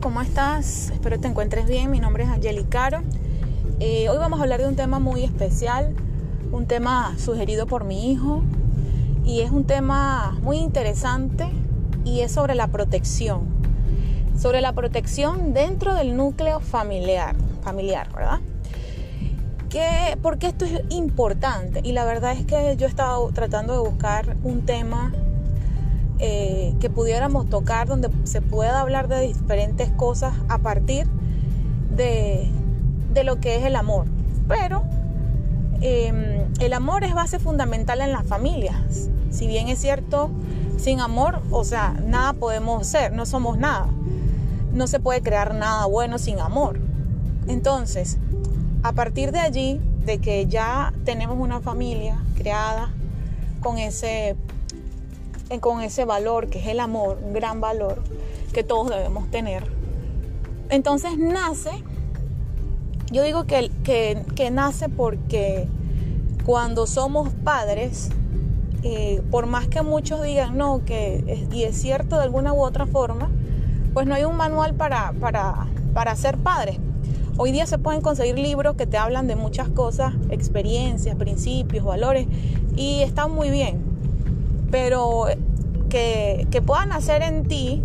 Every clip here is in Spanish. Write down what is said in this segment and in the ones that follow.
¿cómo estás? Espero te encuentres bien. Mi nombre es Angeli Caro. Eh, hoy vamos a hablar de un tema muy especial, un tema sugerido por mi hijo y es un tema muy interesante y es sobre la protección. Sobre la protección dentro del núcleo familiar, familiar, ¿verdad? Que, porque esto es importante y la verdad es que yo he estado tratando de buscar un tema eh, que pudiéramos tocar, donde se pueda hablar de diferentes cosas a partir de, lo que es el amor. Pero em, el amor es base fundamental en las familias. Si bien es cierto, sin amor, o sea, nada podemos ser, no somos nada. No se puede crear nada bueno sin amor. Entonces, a partir de allí, de que ya tenemos una familia creada con ese con ese valor que es el amor, un gran valor que todos debemos tener. Entonces nace, yo digo que, que, nace porque cuando somos padres, eh, por más que muchos digan no, que es, y es cierto de alguna u otra forma, pues no hay un manual para, para, para ser padres. Hoy día se pueden conseguir libros que te hablan de muchas cosas, experiencias, principios, valores, y están muy bien pero que, puedan hacer en ti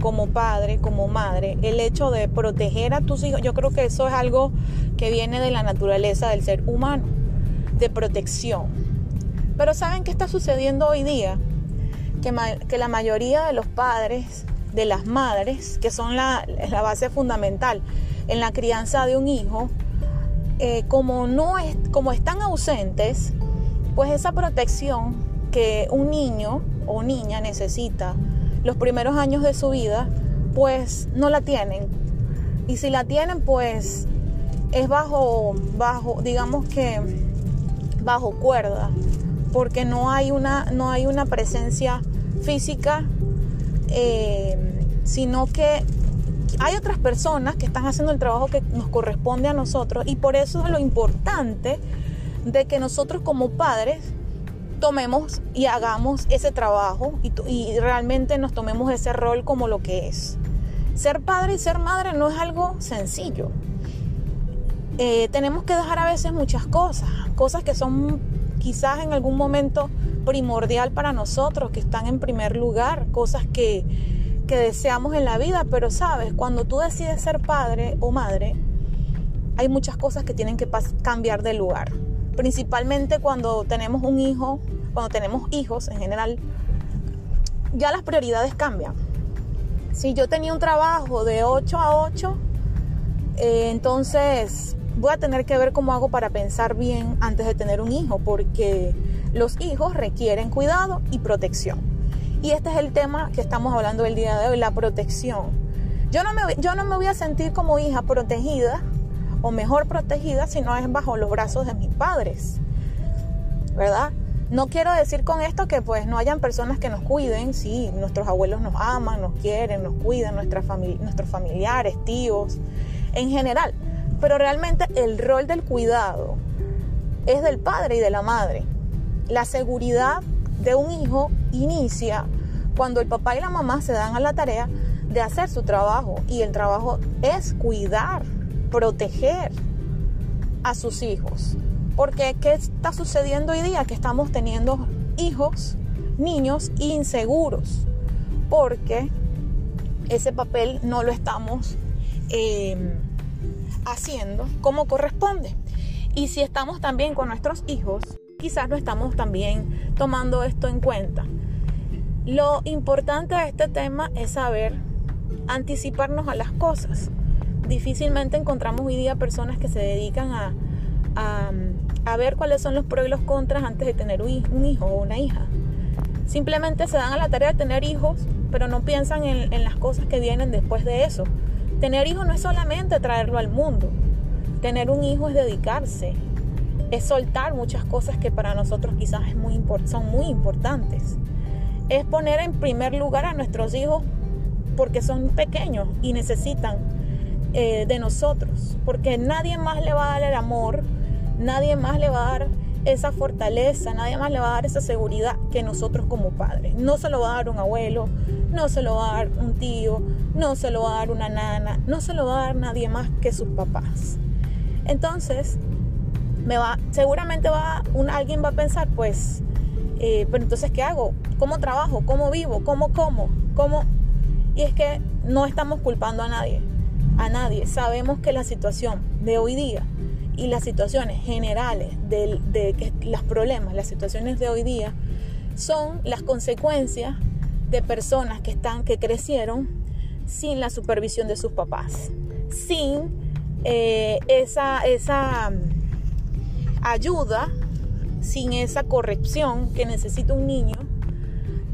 como padre, como madre, el hecho de proteger a tus hijos, yo creo que eso es algo que viene de la naturaleza del ser humano, de protección. Pero ¿saben qué está sucediendo hoy día? Que, que la mayoría de los padres, de las madres, que son la, base fundamental en la crianza de un hijo, eh, como, no es, como están ausentes, pues esa protección que un niño o niña necesita los primeros años de su vida, pues no la tienen. Y si la tienen, pues es bajo, bajo, digamos que bajo cuerda, porque no hay una, no hay una presencia física, eh, sino que hay otras personas que están haciendo el trabajo que nos corresponde a nosotros y por eso es lo importante de que nosotros como padres tomemos y hagamos ese trabajo y, realmente nos tomemos ese rol como lo que es. Ser padre y ser madre no es algo sencillo. Eh, tenemos que dejar a veces muchas cosas, cosas que son quizás en algún momento primordial para nosotros, que están en primer lugar, cosas que, que deseamos en la vida, pero sabes, cuando tú decides ser padre o madre, hay muchas cosas que tienen que cambiar de lugar principalmente cuando tenemos un hijo, cuando tenemos hijos en general, ya las prioridades cambian. Si yo tenía un trabajo de 8 a 8, eh, entonces voy a tener que ver cómo hago para pensar bien antes de tener un hijo, porque los hijos requieren cuidado y protección. Y este es el tema que estamos hablando el día de hoy, la protección. Yo no me, yo no me voy a sentir como hija protegida o mejor protegida si no es bajo los brazos de mis padres, ¿verdad? No quiero decir con esto que pues no hayan personas que nos cuiden, sí, nuestros abuelos nos aman, nos quieren, nos cuidan, nuestra nuestros familiares, tíos, en general, pero realmente el rol del cuidado es del padre y de la madre. La seguridad de un hijo inicia cuando el papá y la mamá se dan a la tarea de hacer su trabajo y el trabajo es cuidar proteger a sus hijos. Porque ¿qué está sucediendo hoy día? Que estamos teniendo hijos, niños inseguros. Porque ese papel no lo estamos eh, haciendo como corresponde. Y si estamos también con nuestros hijos, quizás no estamos también tomando esto en cuenta. Lo importante de este tema es saber anticiparnos a las cosas difícilmente encontramos hoy día personas que se dedican a, a, ver cuáles son los pros y los contras antes de tener un hijo o una hija. Simplemente se dan a la tarea de tener hijos, pero no piensan en, las cosas que vienen después de eso. Tener hijos no es solamente traerlo al mundo. Tener un hijo es dedicarse, es soltar muchas cosas que para nosotros quizás es muy son muy importantes. Es poner en primer lugar a nuestros hijos porque son pequeños y necesitan eh, de nosotros, porque nadie más le va a dar el amor, nadie más le va a dar esa fortaleza, nadie más le va a dar esa seguridad que nosotros como padres. No se lo va a dar un abuelo, no se lo va a dar un tío, no se lo va a dar una nana, no se lo va a dar nadie más que sus papás. Entonces, me va, seguramente va, alguien va a pensar, pues, eh, pero entonces, ¿qué hago? ¿Cómo trabajo? ¿Cómo vivo? ¿Cómo como? ¿Cómo? Y es que no estamos culpando a nadie, a nadie. Sabemos que la situación de hoy día y las situaciones generales de, de, los problemas, las situaciones de hoy día, son las consecuencias de personas que están, que crecieron sin la supervisión de sus papás, sin eh, esa, esa mm, ayuda, sin esa corrección que necesita un niño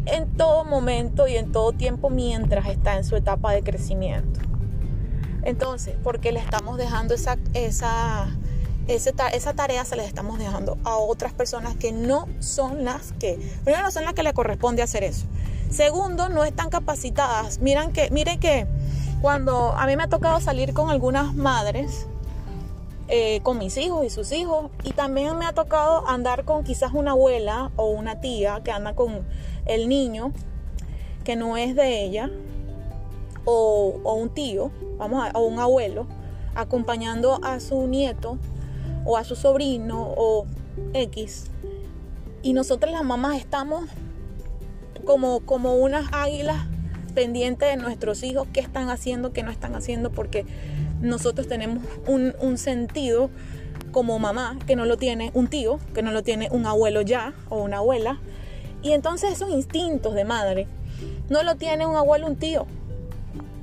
en todo momento y en todo tiempo mientras está en su etapa de crecimiento. Entonces, porque le estamos dejando esa, esa esa tarea se la estamos dejando a otras personas que no son las que, primero, no son las que le corresponde hacer eso. Segundo, no están capacitadas. Miren que, miren que cuando a mí me ha tocado salir con algunas madres, eh, con mis hijos y sus hijos, y también me ha tocado andar con quizás una abuela o una tía que anda con el niño que no es de ella, o, un tío, vamos a, o un abuelo, acompañando a su nieto o a su sobrino o X. Y nosotras las mamás estamos como, como unas águilas pendientes de nuestros hijos, qué están haciendo, qué no están haciendo, porque nosotros tenemos un, un sentido como mamá que no lo tiene un tío, que no lo tiene un abuelo ya o una abuela. Y entonces esos instintos de madre no lo tiene un abuelo, un tío,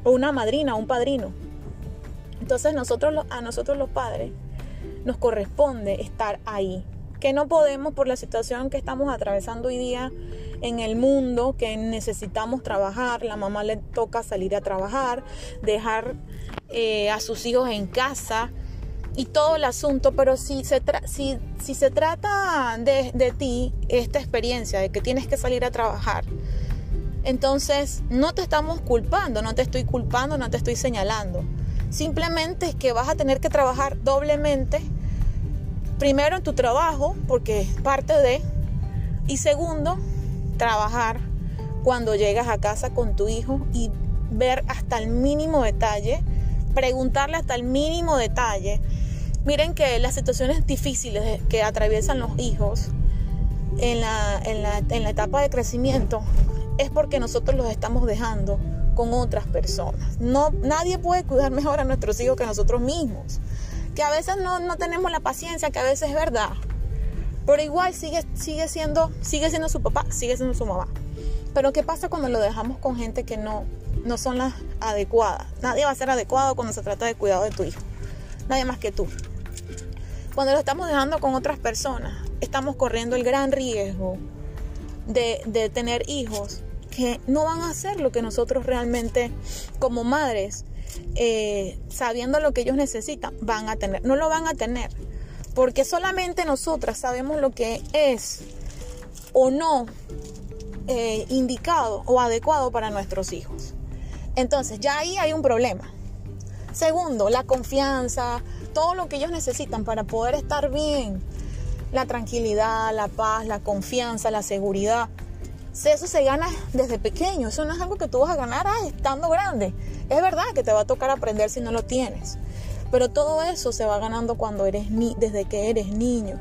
o una madrina, un padrino. Entonces nosotros, a nosotros los padres nos corresponde estar ahí. Que no podemos por la situación que estamos atravesando hoy día en el mundo, que necesitamos trabajar, la mamá le toca salir a trabajar, dejar eh, a sus hijos en casa y todo el asunto, pero si se, si, si se trata de, de ti, esta experiencia de que tienes que salir a trabajar, entonces no te estamos culpando, no te estoy culpando, no te estoy señalando. Simplemente es que vas a tener que trabajar doblemente primero en tu trabajo, porque es parte de, y segundo, trabajar cuando llegas a casa con tu hijo y ver hasta el mínimo detalle, preguntarle hasta el mínimo detalle. Miren que las situaciones difíciles que atraviesan los hijos en la, en la, en la etapa de crecimiento es porque nosotros los estamos dejando con otras personas. No, nadie puede cuidar mejor a nuestros hijos que nosotros mismos que a veces no, tenemos la paciencia, que a veces es verdad. Pero igual sigue, sigue, siendo, sigue siendo su papá, sigue siendo su mamá. Pero ¿qué pasa cuando lo dejamos con gente que no, no son las adecuadas? Nadie va a ser adecuado cuando se trata de cuidado de tu hijo. Nadie más que tú. Cuando lo estamos dejando con otras personas, estamos corriendo el gran riesgo de, de tener hijos que no van a hacer lo que nosotros realmente como madres eh, sabiendo lo que ellos necesitan, van a tener. No lo van a tener. Porque solamente nosotras sabemos lo que es o no eh, indicado o adecuado para nuestros hijos. Entonces, ya ahí hay un problema. Segundo, la confianza, todo lo que ellos necesitan para poder estar bien. La tranquilidad, la paz, la confianza, la seguridad. Eso se gana desde pequeño. Eso no es algo que tú vas a ganar ah, estando grande. Es verdad que te va a tocar aprender si no lo tienes, pero todo eso se va ganando cuando eres ni desde que eres niño.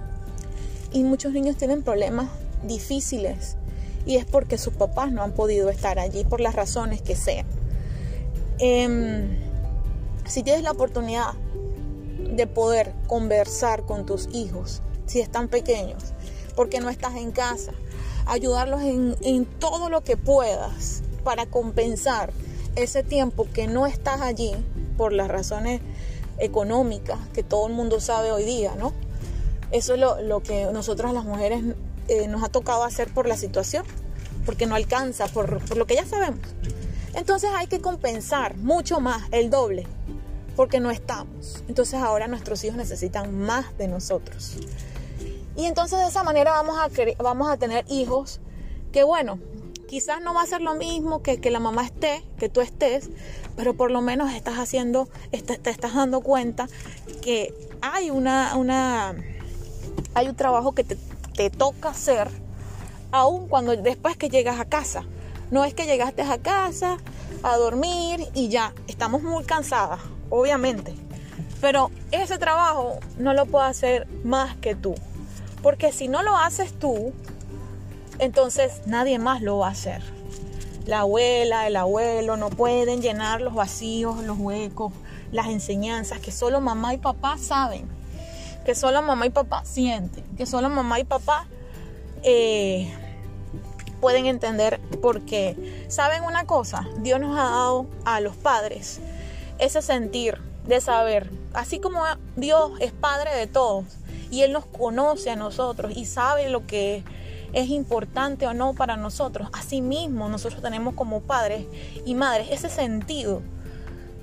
Y muchos niños tienen problemas difíciles y es porque sus papás no han podido estar allí por las razones que sean. Em, si tienes la oportunidad de poder conversar con tus hijos, si están pequeños, porque no estás en casa, ayudarlos en, en todo lo que puedas para compensar ese tiempo que no estás allí por las razones económicas que todo el mundo sabe hoy día, ¿no? Eso es lo, que nosotras las mujeres eh, nos ha tocado hacer por la situación, porque no alcanza, por, por lo que ya sabemos. Entonces hay que compensar mucho más, el doble, porque no estamos. Entonces ahora nuestros hijos necesitan más de nosotros. Y entonces de esa manera vamos a, vamos a tener hijos que, bueno, Quizás no va a ser lo mismo que que la mamá esté, que tú estés, pero por lo menos estás haciendo, te estás dando cuenta que hay una, una, hay un trabajo que te, te toca hacer aún cuando después que llegas a casa. No es que llegaste a casa a dormir y ya, estamos muy cansadas, obviamente. Pero ese trabajo no lo puedo hacer más que tú. Porque si no lo haces tú, entonces nadie más lo va a hacer. La abuela, el abuelo no pueden llenar los vacíos, los huecos, las enseñanzas que solo mamá y papá saben, que solo mamá y papá sienten, que solo mamá y papá eh, pueden entender porque, ¿saben una cosa? Dios nos ha dado a los padres ese sentir de saber, así como Dios es padre de todos y Él nos conoce a nosotros y sabe lo que es importante o no para nosotros, asimismo nosotros tenemos como padres y madres ese sentido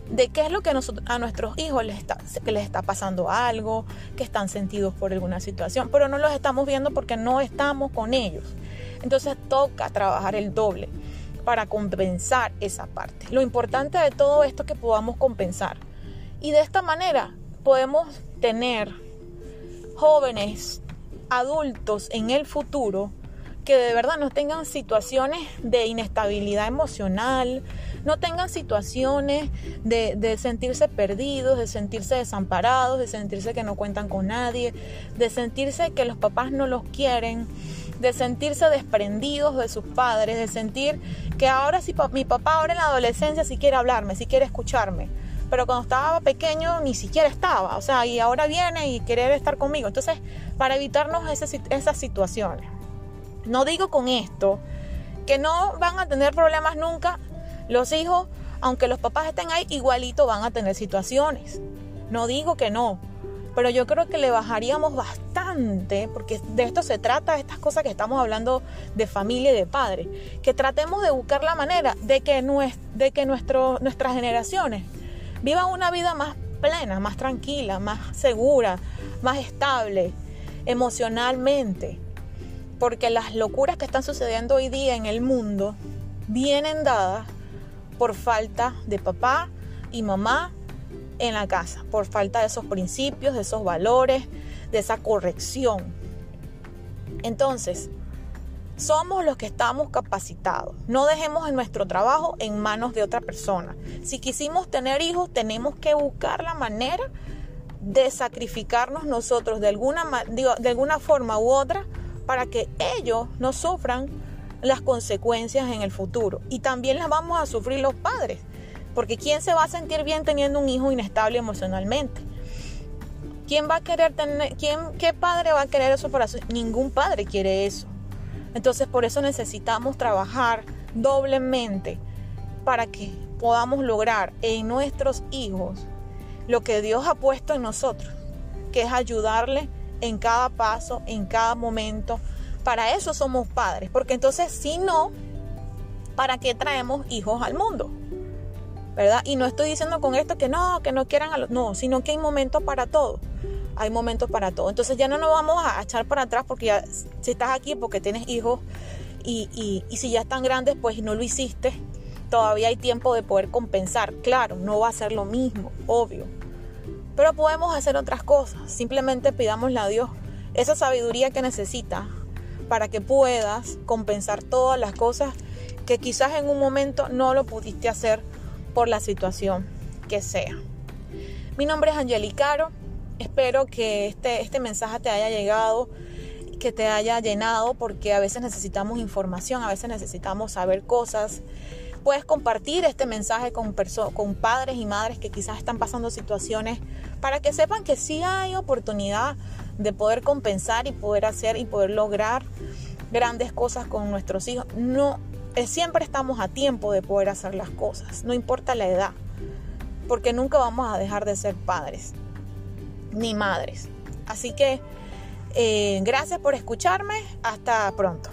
de qué es lo que a nuestros hijos les está, que les está pasando algo, que están sentidos por alguna situación, pero no los estamos viendo porque no estamos con ellos. Entonces toca trabajar el doble para compensar esa parte. Lo importante de todo esto es que podamos compensar. Y de esta manera podemos tener jóvenes, adultos en el futuro que de verdad no tengan situaciones de inestabilidad emocional, no tengan situaciones de, de, sentirse perdidos, de sentirse desamparados, de sentirse que no cuentan con nadie, de sentirse que los papás no los quieren, de sentirse desprendidos de sus padres, de sentir que ahora si mi papá ahora en la adolescencia si quiere hablarme, si quiere escucharme, pero cuando estaba pequeño ni siquiera estaba, o sea, y ahora viene y quiere estar conmigo. Entonces, para evitarnos esas situaciones, no digo con esto que no van a tener problemas nunca los hijos, aunque los papás estén ahí, igualito van a tener situaciones. No digo que no, pero yo creo que le bajaríamos bastante, porque de esto se trata, estas cosas que estamos hablando de familia y de padre, que tratemos de buscar la manera de que nuestras generaciones vivan una vida más plena, más tranquila, más segura, más estable emocionalmente, porque las locuras que están sucediendo hoy día en el mundo vienen dadas por falta de papá y mamá en la casa, por falta de esos principios, de esos valores, de esa corrección. Entonces, somos los que estamos capacitados. No dejemos nuestro trabajo en manos de otra persona. Si quisimos tener hijos, tenemos que buscar la manera de sacrificarnos nosotros de alguna, de alguna forma u otra para que ellos no sufran las consecuencias en el futuro. Y también las vamos a sufrir los padres. Porque ¿quién se va a sentir bien teniendo un hijo inestable emocionalmente? ¿Quién va a querer tener, quién, qué padre va a querer eso para su? Ningún padre quiere eso. Entonces por eso necesitamos trabajar doblemente para que podamos lograr en nuestros hijos lo que Dios ha puesto en nosotros, que es ayudarle en cada paso, en cada momento. Para eso somos padres, porque entonces si no, ¿para qué traemos hijos al mundo? ¿verdad? Y no estoy diciendo con esto que no, que no quieran a los, no, sino que hay momentos para todo. Hay momentos para todo. Entonces ya no nos vamos a echar para atrás porque ya, si estás aquí porque tienes hijos y, si ya están grandes, pues no lo hiciste, todavía hay tiempo de poder compensar. Claro, no va a ser lo mismo, obvio. Pero podemos hacer otras cosas. Simplemente pidámosle a Dios esa sabiduría que necesitas para que puedas compensar todas las cosas que quizás en un momento no lo pudiste hacer por la situación que sea. Mi nombre es Angelicaro. Espero que este, este mensaje te haya llegado, que te haya llenado, porque a veces necesitamos información, a veces necesitamos saber cosas. Puedes compartir este mensaje con, con padres y madres que quizás están pasando situaciones para que sepan que sí hay oportunidad de poder compensar y poder hacer y poder lograr grandes cosas con nuestros hijos. No, eh, siempre estamos a tiempo de poder hacer las cosas, no importa la edad, porque nunca vamos a dejar de ser padres ni madres. Así que eh, gracias por escucharme, hasta pronto.